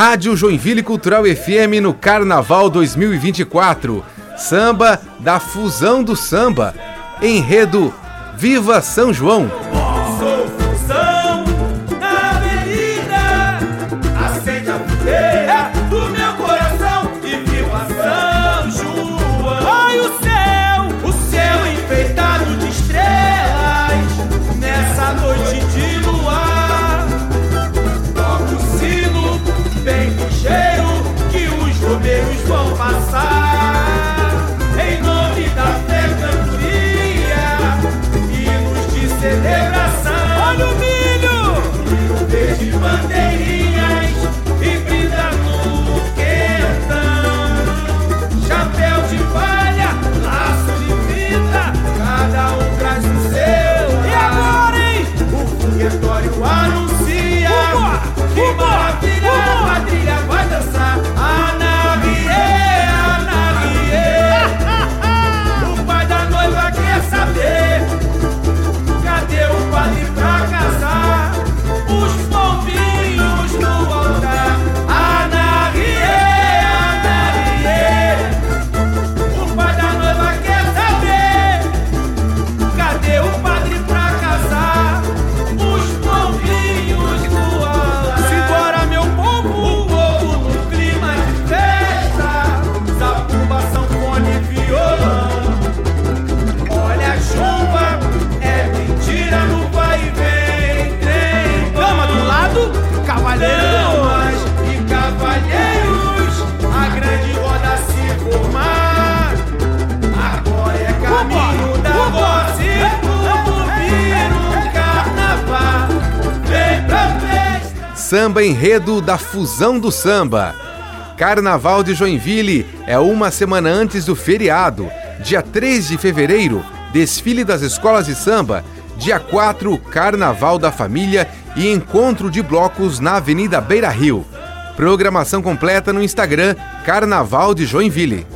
Rádio Joinville Cultural FM no Carnaval 2024. Samba da Fusão do Samba. Enredo Viva São João. anjos vão passar em nome da fé, cantoria, nos de celebração. Olha o milho! E o verde bandeirinha. Samba Enredo da Fusão do Samba. Carnaval de Joinville é uma semana antes do feriado. Dia 3 de fevereiro, desfile das escolas de samba. Dia 4, Carnaval da Família e encontro de blocos na Avenida Beira Rio. Programação completa no Instagram Carnaval de Joinville.